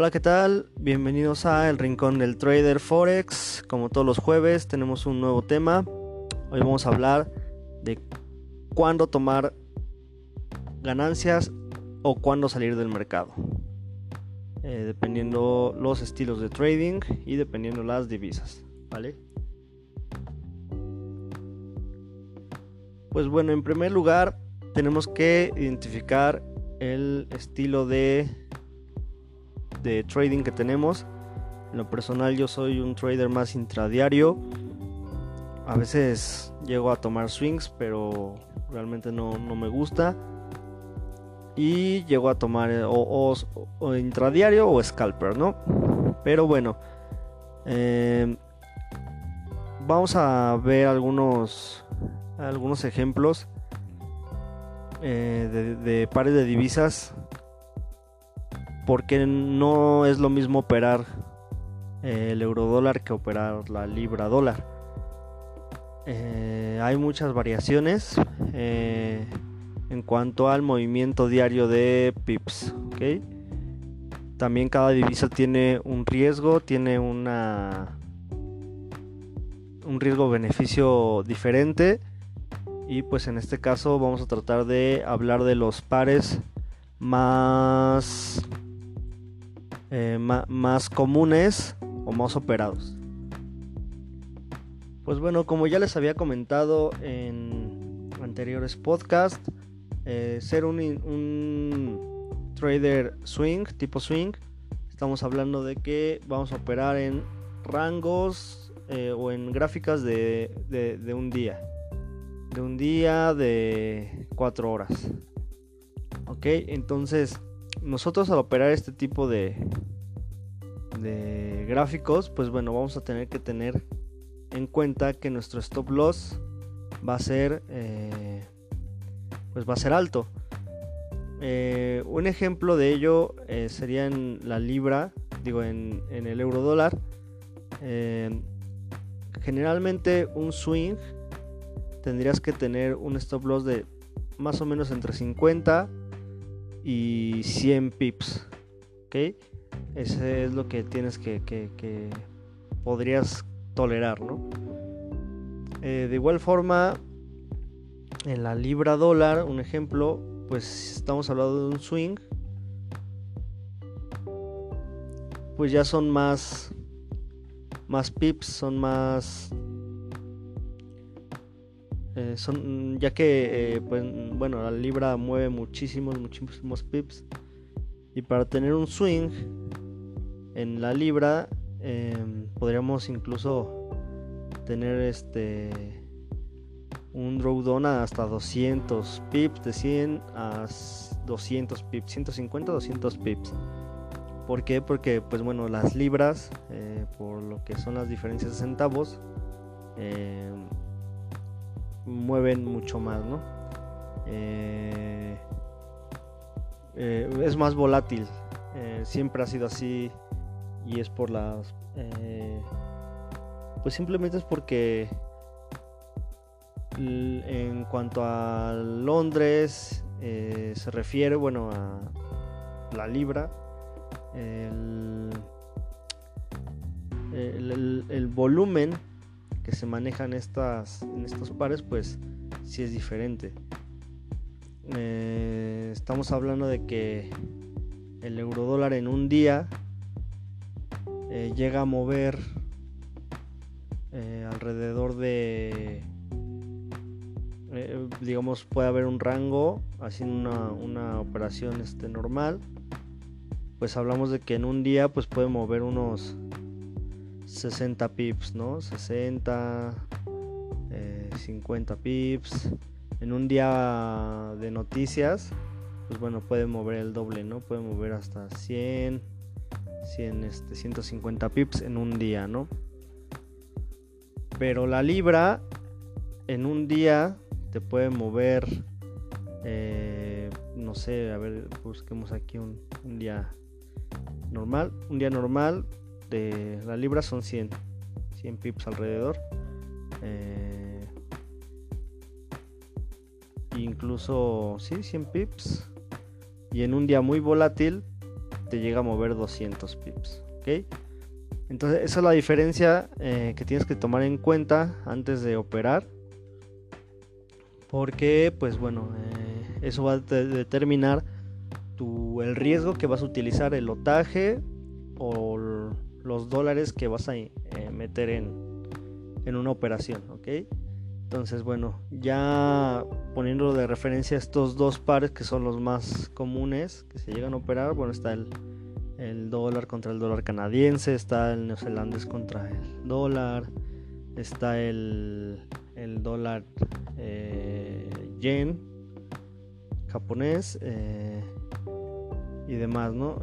Hola, ¿qué tal? Bienvenidos a El Rincón del Trader Forex. Como todos los jueves tenemos un nuevo tema. Hoy vamos a hablar de cuándo tomar ganancias o cuándo salir del mercado. Eh, dependiendo los estilos de trading y dependiendo las divisas. ¿Vale? Pues bueno, en primer lugar tenemos que identificar el estilo de de trading que tenemos. En lo personal yo soy un trader más intradiario. A veces llego a tomar swings, pero realmente no, me gusta. Y llego a tomar eh, o, intradiario o scalper, ¿no? Pero bueno, em, vamos a ver algunos, algunos ejemplos eh, de pares de divisas porque no es lo mismo operar el euro dólar que operar la libra dólar. Eh, hay muchas variaciones eh, en cuanto al movimiento diario de pips. También cada divisa tiene un riesgo, tiene una un riesgo beneficio diferente y pues en este caso vamos a tratar de hablar de los pares más eh, más comunes o más operados. Pues bueno, como ya les había comentado en anteriores podcasts, eh, ser un, trader swing, tipo swing, estamos hablando de que vamos a operar en rangos eh, o en gráficas de, de, un día. De un día de 4 horas. Ok, entonces nosotros al operar este tipo de, gráficos, pues bueno, vamos a tener que tener en cuenta que nuestro stop loss va a ser, eh, pues va a ser alto. Eh, un ejemplo de ello eh, sería en la libra, digo en el euro dólar. generalmente un swing tendrías que tener un stop loss de más o menos entre 50 y 100 pips. ¿Ok? Ese es lo que tienes que, que, podrías tolerar, ¿no? Eh, de igual forma, en la libra dólar, un ejemplo, pues estamos hablando de un swing, pues ya son más, más pips, son más eh, son, ya que, eh, pues, bueno, la libra mueve muchísimos, muchísimos pips. Y para tener un swing en la libra, em, podríamos incluso tener este un drawdown hasta 200 pips, de 100 a 200 pips, 150 200 pips. ¿Por qué? Porque, pues bueno, las libras, eh, por lo que son las diferencias de centavos, em, mueven mucho más, ¿no? Eh, eh, es más volátil, eh, siempre ha sido así y es por las... pues simplemente es porque en cuanto a Londres se refiere, bueno, a la libra, el, el volumen que se manejan estas, en estos pares, pues sí es diferente. Eh, estamos hablando de que el euro dólar en un día eh, llega a mover eh, alrededor de digamos puede haber un rango haciendo una, una operación este normal pues hablamos de que en un día pues puede mover unos 60 pips, ¿no? 60, 50 eh, pips. En un día de noticias, pues bueno, puede mover el doble, ¿no? Puede mover hasta 100, 100 este, 150 pips en un día, ¿no? Pero la libra en un día te puede mover, eh, no sé, a ver, busquemos aquí un, un día normal. Un día normal de la libra son 100, 100 pips alrededor. Eh, incluso, sí, 100 pips. Y en un día muy volátil, te llega a mover 200 pips. ¿ok? Entonces esa es la diferencia eh, que tienes que tomar en cuenta antes de operar. Porque pues bueno, eh, eso va a determinar tu, el riesgo que vas a utilizar, el lotaje o los dólares que vas a eh, meter en, en una operación. ¿ok? Entonces, bueno, ya poniendo de referencia estos dos pares que son los más comunes que se llegan a operar, bueno, está el, el dólar contra el dólar canadiense, está el neozelandés contra el dólar, está el, el dólar eh, yen japonés eh, y demás, ¿no?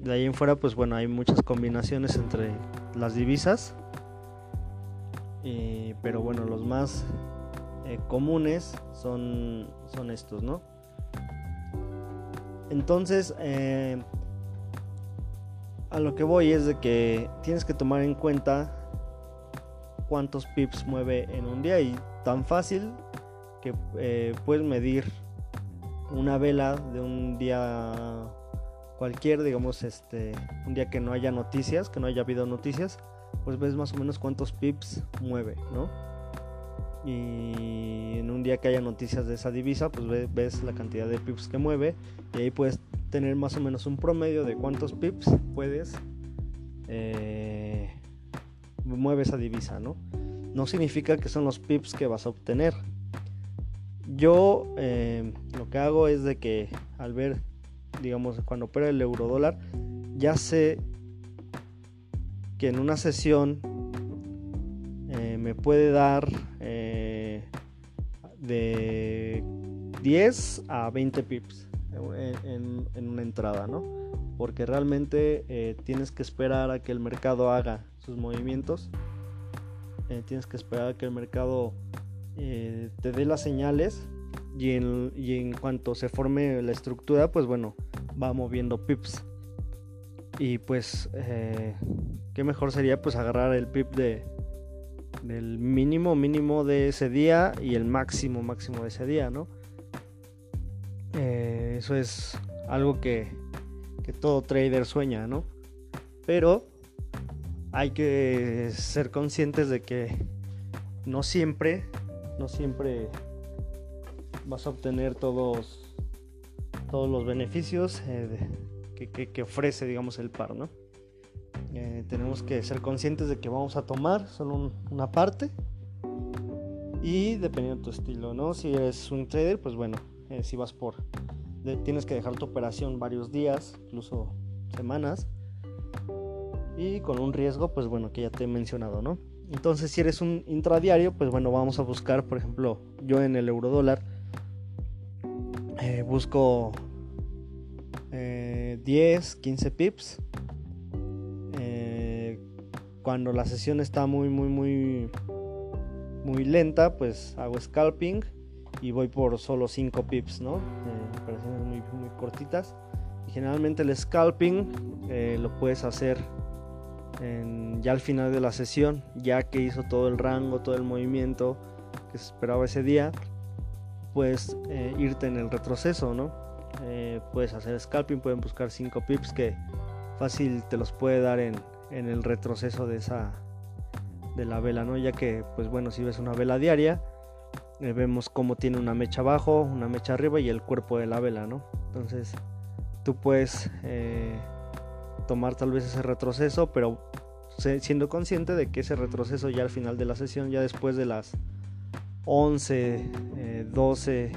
De ahí en fuera, pues bueno, hay muchas combinaciones entre las divisas pero bueno, los más eh, comunes son, son estos, ¿no? Entonces, eh, a lo que voy es de que tienes que tomar en cuenta cuántos pips mueve en un día y tan fácil que eh, puedes medir una vela de un día cualquier, digamos, este, un día que no haya noticias, que no haya habido noticias, pues ves más o menos cuántos pips mueve, ¿no? Y en un día que haya noticias de esa divisa, pues ves la cantidad de pips que mueve y ahí puedes tener más o menos un promedio de cuántos pips puedes eh, mueve esa divisa, ¿no? No significa que son los pips que vas a obtener. Yo eh, lo que hago es de que al ver, digamos, cuando opera el euro dólar, ya sé que en una sesión eh, me puede dar eh, de 10 a 20 pips en, una entrada, ¿no? Porque realmente eh, tienes que esperar a que el mercado haga sus movimientos. tienes que esperar a que el mercado te dé las señales y en, y en cuanto se forme la estructura, pues bueno, va moviendo pips. Y pues, eh, qué mejor sería pues agarrar el pip de, del mínimo mínimo de ese día y el máximo máximo de ese día, ¿no? Eh, eso es algo que, que todo trader sueña, ¿no? Pero hay que ser conscientes de que no siempre, no siempre vas a obtener todos, todos los beneficios eh, que, ofrece, digamos, el par, ¿no? Eh, tenemos que ser conscientes de que vamos a tomar solo una parte y dependiendo de tu estilo, ¿no? Si eres un trader, pues bueno, eh, si vas por... tienes que dejar tu operación varios días, incluso semanas, y con un riesgo, pues bueno, que ya te he mencionado, ¿no? Entonces, si eres un intradiario, pues bueno, vamos a buscar, por ejemplo, yo en el euro dólar, eh, busco 10, 15 pips. Eh, cuando la sesión está muy, muy, muy, muy lenta, pues hago scalping y voy por solo 5 pips, ¿no? Eh, operaciones muy, muy cortitas. Generalmente el scalping eh, lo puedes hacer ya al final de la sesión, ya que hizo todo el rango, todo el movimiento que se esperaba ese día, puedes irte en el retroceso, ¿no? Eh, puedes hacer scalping, pueden buscar 5 pips que fácil te los puede dar en, el retroceso de esa de la vela, ¿no? Ya que, pues bueno, si ves una vela diaria, eh, vemos cómo tiene una mecha abajo, una mecha arriba y el cuerpo de la vela, ¿no? Entonces, tú puedes eh, tomar tal vez ese retroceso, pero siendo consciente de que ese retroceso ya al final de la sesión, ya después de las 11, 12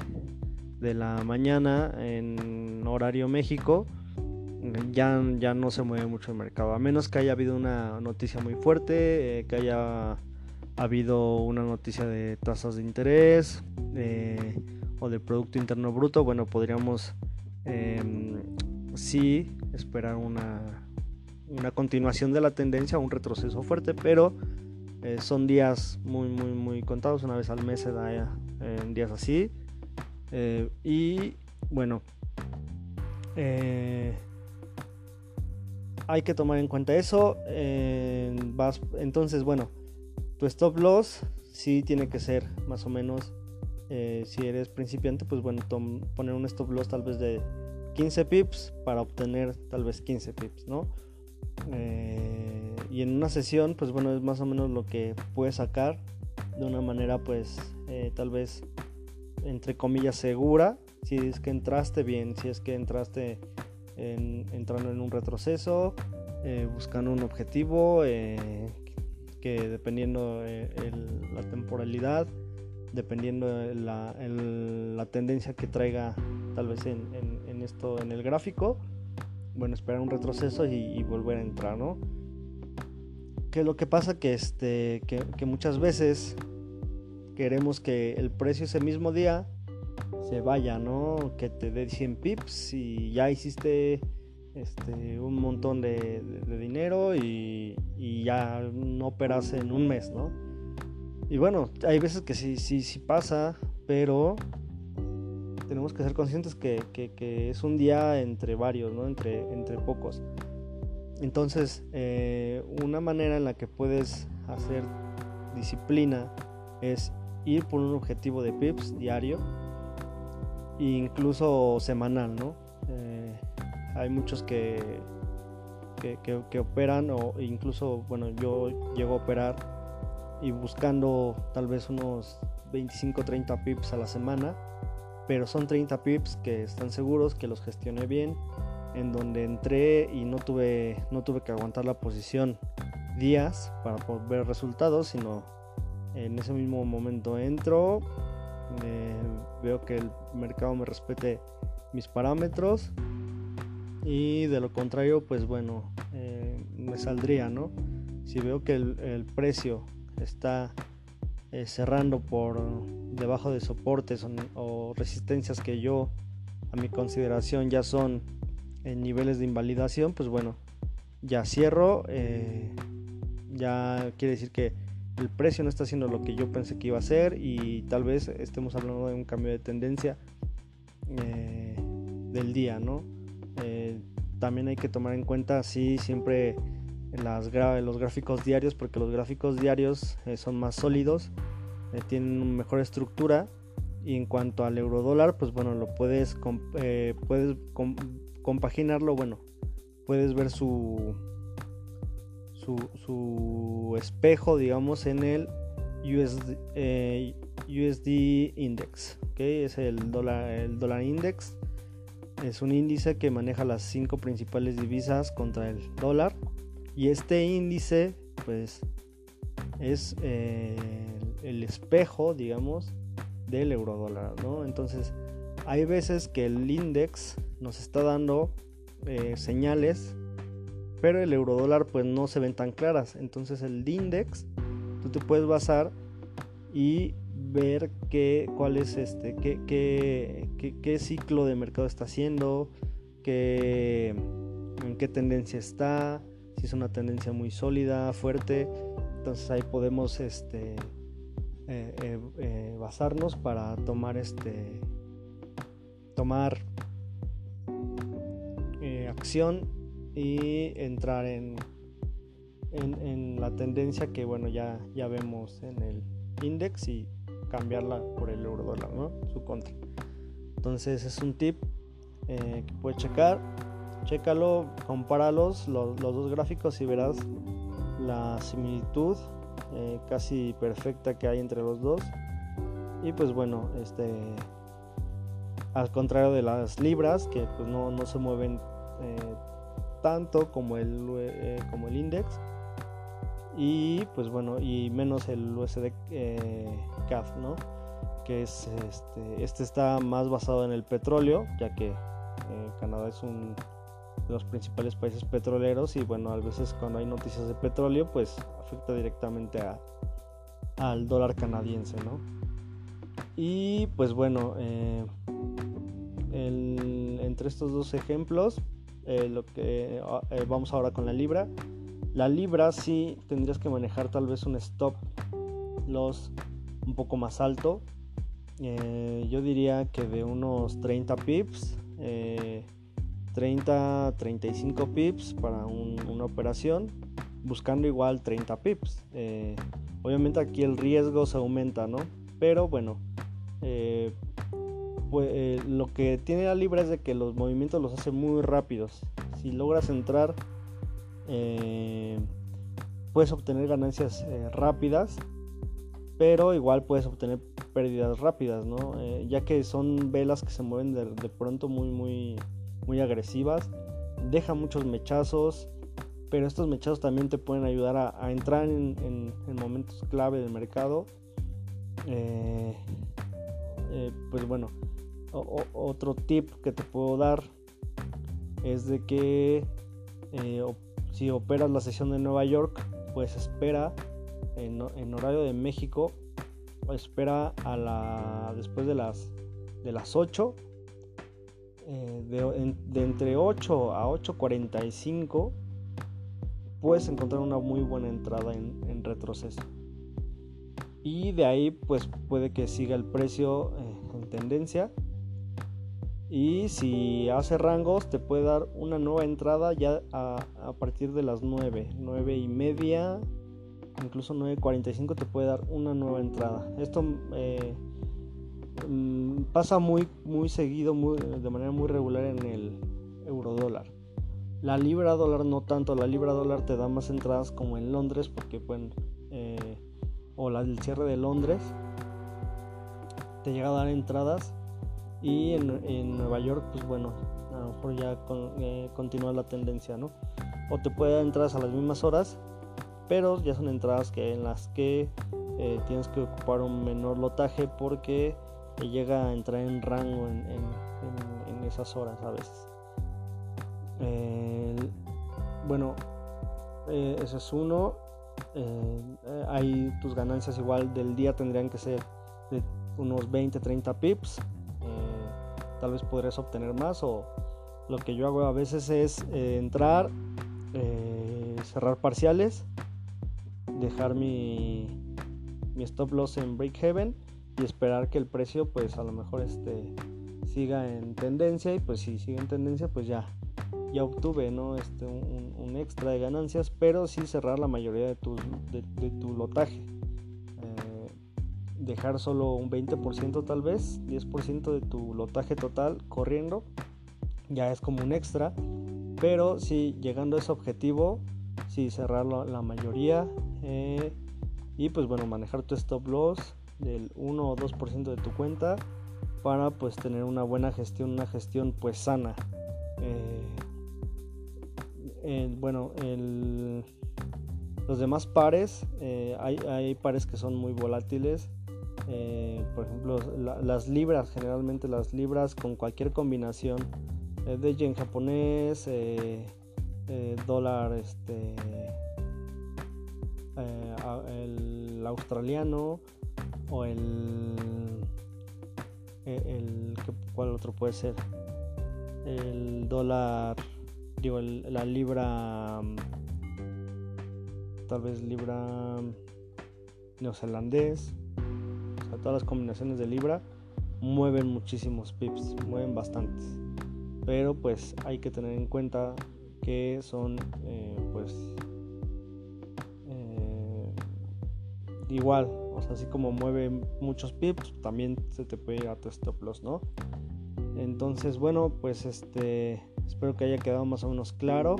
de la mañana en horario México, ya, ya no se mueve mucho el mercado, a menos que haya habido una noticia muy fuerte, eh, que haya habido una noticia de tasas de interés eh, o de Producto Interno Bruto, bueno, podríamos em, sí esperar una, una continuación de la tendencia, un retroceso fuerte, pero eh, son días muy, muy, muy contados, una vez al mes se da en días así. Eh, y bueno, eh, hay que tomar en cuenta eso. entonces, bueno, tu stop loss sí tiene que ser más o menos, eh, si eres principiante, pues bueno, poner un stop loss tal vez de 15 pips para obtener tal vez 15 pips, ¿no? Eh, y en una sesión, pues bueno, es más o menos lo que puedes sacar de una manera, pues eh, tal vez entre comillas segura. Si es que entraste bien, si es que entraste entrando en un retroceso, eh, buscando un objetivo que dependiendo la temporalidad, dependiendo la, la, tendencia que traiga tal vez en, en, esto en el gráfico bueno esperar un retroceso y, volver a entrar no que lo que pasa que este que, muchas veces queremos que el precio ese mismo día se vaya no que te dé 100 pips y ya hiciste este, un montón de, dinero y, y, ya no operas en un mes, ¿no? Y bueno, hay veces que sí, sí, sí pasa, pero tenemos que ser conscientes que, es un día entre varios, ¿no? Entre, entre pocos. Entonces, eh, una manera en la que puedes hacer disciplina es ir por un objetivo de pips diario e incluso semanal, ¿no? Eh, hay muchos que, que, operan o incluso, bueno, yo llego a operar y buscando tal vez unos 25-30 pips a la semana, pero son 30 pips que están seguros, que los gestioné bien, en donde entré y no tuve, no tuve que aguantar la posición días para ver resultados, sino en ese mismo momento entro, veo que el mercado me respete mis parámetros y de lo contrario pues bueno eh, me saldría no si veo que el, el precio está eh, cerrando por debajo de soportes o, resistencias que yo a mi consideración ya son en niveles de invalidación, pues bueno, ya cierro. Eh, ya quiere decir que el precio no está haciendo lo que yo pensé que iba a hacer y tal vez estemos hablando de un cambio de tendencia eh, del día, ¿no? también hay que tomar en cuenta si siempre las los gráficos diarios porque los gráficos diarios eh, son más sólidos, eh, tienen mejor estructura y en cuanto al euro dólar, pues bueno, lo puedes, eh, puedes compaginarlo, bueno, puedes ver su, su, espejo, digamos, en el USD, USD Index, ¿okay? es el dólar, el dólar index. Es un índice que maneja las cinco principales divisas contra el dólar y este índice, pues, es eh, el espejo, digamos, del euro dólar, ¿no? Entonces, hay veces que el index nos está dando eh, señales, pero el euro dólar, pues, no se ven tan claras. Entonces, el index, tú te puedes basar y ver qué, cuál es este, qué, qué, qué, ciclo de mercado está haciendo, qué, en qué tendencia está, si es una tendencia muy sólida, fuerte, entonces ahí podemos este, eh, eh, basarnos para tomar este tomar acción y entrar en, en, la tendencia que bueno ya, ya vemos en el index y cambiarla por el euro dólar, ¿no? Su contra. Entonces es un tip que puedes checar Chécalo, compáralos, los, los dos gráficos y verás la similitud eh, casi perfecta que hay entre los dos. Y pues bueno, este al contrario de las libras que pues no, no se mueven eh, tanto como el, eh, como el index y pues bueno y menos el USD CAF no que es este este está más basado en el petróleo ya que Canadá es un los principales países petroleros y bueno, a veces cuando hay noticias de petróleo pues afecta directamente a, al dólar canadiense, ¿no? Y pues bueno, eh, entre estos dos ejemplos, eh, lo que eh, vamos ahora con la libra. La libra sí tendrías que manejar tal vez un stop loss un poco más alto. yo diría que de unos 30 pips. 30, 35 pips para una operación, buscando igual 30 pips. Eh, obviamente aquí el riesgo se aumenta, ¿no? Pero bueno, eh, eh, lo que tiene la libra es de que los movimientos los hace muy rápidos. Si logras entrar, eh, puedes obtener ganancias eh, rápidas, pero igual puedes obtener pérdidas rápidas, ¿no? ya que son velas que se mueven de, pronto muy, muy, muy agresivas, deja muchos mechazos, pero estos mechazos también te pueden ayudar a, entrar en, momentos clave del mercado. pues bueno, otro tip que te puedo dar es de que eh, si operas la sesión de Nueva York, pues espera en, horario de México, espera a la después de las de las 8 eh, de, entre 8 a 8.45 puedes encontrar una muy buena entrada en, retroceso. Y de ahí pues puede que siga el precio eh, en tendencia y si hace rangos, te puede dar una nueva entrada ya a, partir de las 9, 9 y media, incluso 9.45 te puede dar una nueva entrada. Esto eh, mm, pasa muy, muy seguido, de manera muy regular en el euro dólar. La libra dólar no tanto, la libra dólar te da más entradas como en Londres, porque bueno, eh, o la del cierre de Londres, te llega a dar entradas y en, Nueva York, pues bueno, a lo mejor ya eh, continúa la tendencia, ¿no? O te puede dar entradas a las mismas horas, pero ya son entradas que en las que eh, tienes que ocupar un menor lotaje porque llega a entrar en rango en, esas horas a veces. bueno, eh, ese es uno. hay tus ganancias igual del día tendrían que ser de unos 20-30 pips tal vez podrías obtener más o lo que yo hago a veces es eh, entrar, eh, cerrar parciales, dejar mi, mi stop loss en break heaven y esperar que el precio pues a lo mejor este siga en tendencia y pues si sigue en tendencia pues ya ya obtuve no este un, extra de ganancias pero sí cerrar la mayoría de tu, de tu lotaje dejar solo un 20% tal vez, 10% de tu lotaje total corriendo, ya es como un extra, pero si llegando a ese objetivo, si cerrar la, mayoría eh, y pues bueno, manejar tu stop loss del 1 o 2% de tu cuenta para pues tener una buena gestión, una gestión pues sana. Eh, bueno, los demás pares, eh, hay, hay, pares que son muy volátiles eh, por ejemplo, las libras, generalmente las libras con cualquier combinación eh, de yen japonés, eh, dólar, este, el australiano o el, el, ¿cuál otro puede ser? El dólar, digo, la libra, tal vez libra neozelandés todas las combinaciones de libra mueven muchísimos pips, mueven bastantes. Pero pues hay que tener en cuenta que son eh, pues eh, igual, o sea, así como mueven muchos pips, también se te puede ir a tu stop loss, ¿no? Entonces, bueno, pues este espero que haya quedado más o menos claro.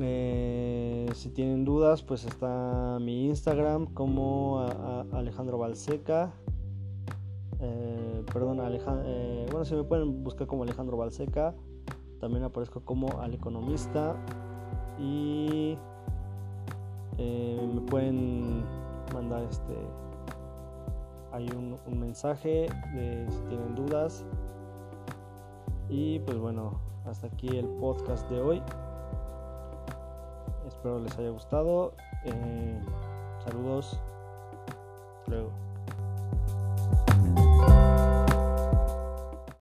Eh, si tienen dudas, pues está mi Instagram como Alejandro Balseca. Eh, perdón, eh, bueno, si me pueden buscar como Alejandro Balseca, también aparezco como Al Economista. Y me pueden mandar este. Hay un, un mensaje de si tienen dudas. Y pues bueno, hasta aquí el podcast de hoy. Espero les haya gustado. Eh, saludos. luego.